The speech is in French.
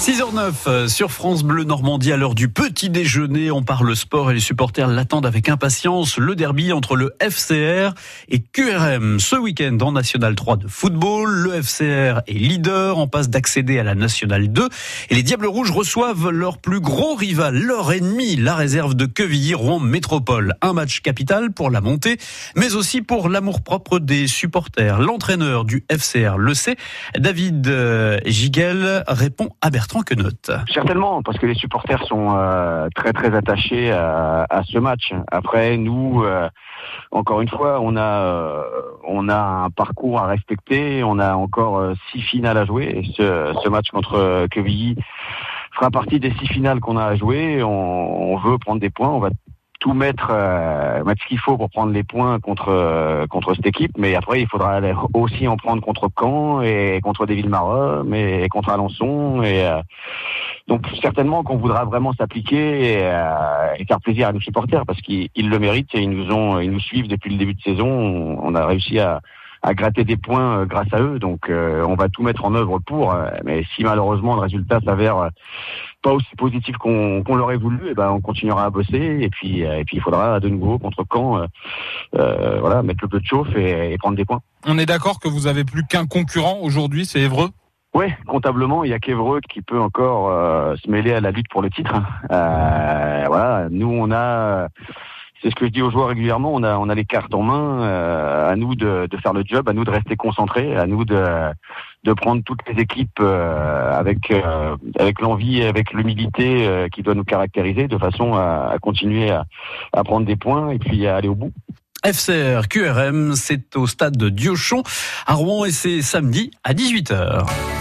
6h09 euh, sur France Bleu Normandie à l'heure du petit déjeuner. On parle sport et les supporters l'attendent avec impatience. Le derby entre le FCR et QRM ce week-end en National 3 de football. Le FCR est leader en passe d'accéder à la National 2 et les Diables Rouges reçoivent leur plus gros rival, leur ennemi, la réserve de Quevilly Rouen Métropole. Un match capital pour la montée, mais aussi pour l'amour propre des supporters. L'entraîneur du FCR le sait. David euh, Giguel répond à Bertrand. Certainement, parce que les supporters sont euh, très très attachés à, ce match. Après, nous, euh, encore une fois, on a euh, on a un parcours à respecter. On a encore six finales à jouer. Ce match contre Quevilly fera partie des six finales qu'on a à jouer. On, on veut prendre des points. On va tout mettre, euh, mettre ce qu'il faut pour prendre les points contre euh, contre cette équipe, mais après il faudra aussi en prendre contre Caen et contre des Maroc, mais contre Alençon et euh, donc certainement qu'on voudra vraiment s'appliquer et, euh, et, faire plaisir à nos supporters parce qu'ils le méritent et ils nous ont ils nous suivent depuis le début de saison. On, a réussi à à gratter des points grâce à eux. Donc on va tout mettre en œuvre pour. mais si malheureusement le résultat s'avère pas aussi positif qu'on l'aurait voulu, et eh ben on continuera à bosser et puis euh, et puis il faudra de nouveau contre Caen, euh, euh, voilà, mettre le peu de chauffe et, prendre des points. On est d'accord que vous avez plus qu'un concurrent aujourd'hui, c'est Évreux? Ouais, comptablement, il y a qu'Evreux qui peut encore se mêler à la lutte pour le titre. voilà, nous on a c'est ce que je dis aux joueurs régulièrement. On a, on a les cartes en main. Euh, à nous de, faire le job, à nous de rester concentrés, à nous de, de prendre toutes les équipes euh, avec, euh, avec l'envie, avec l'humilité qui doit nous caractériser, de façon à, à continuer à, à, prendre des points et puis à aller au bout. FCR QRM, c'est au stade de Diochon à Rouen et c'est samedi à 18h.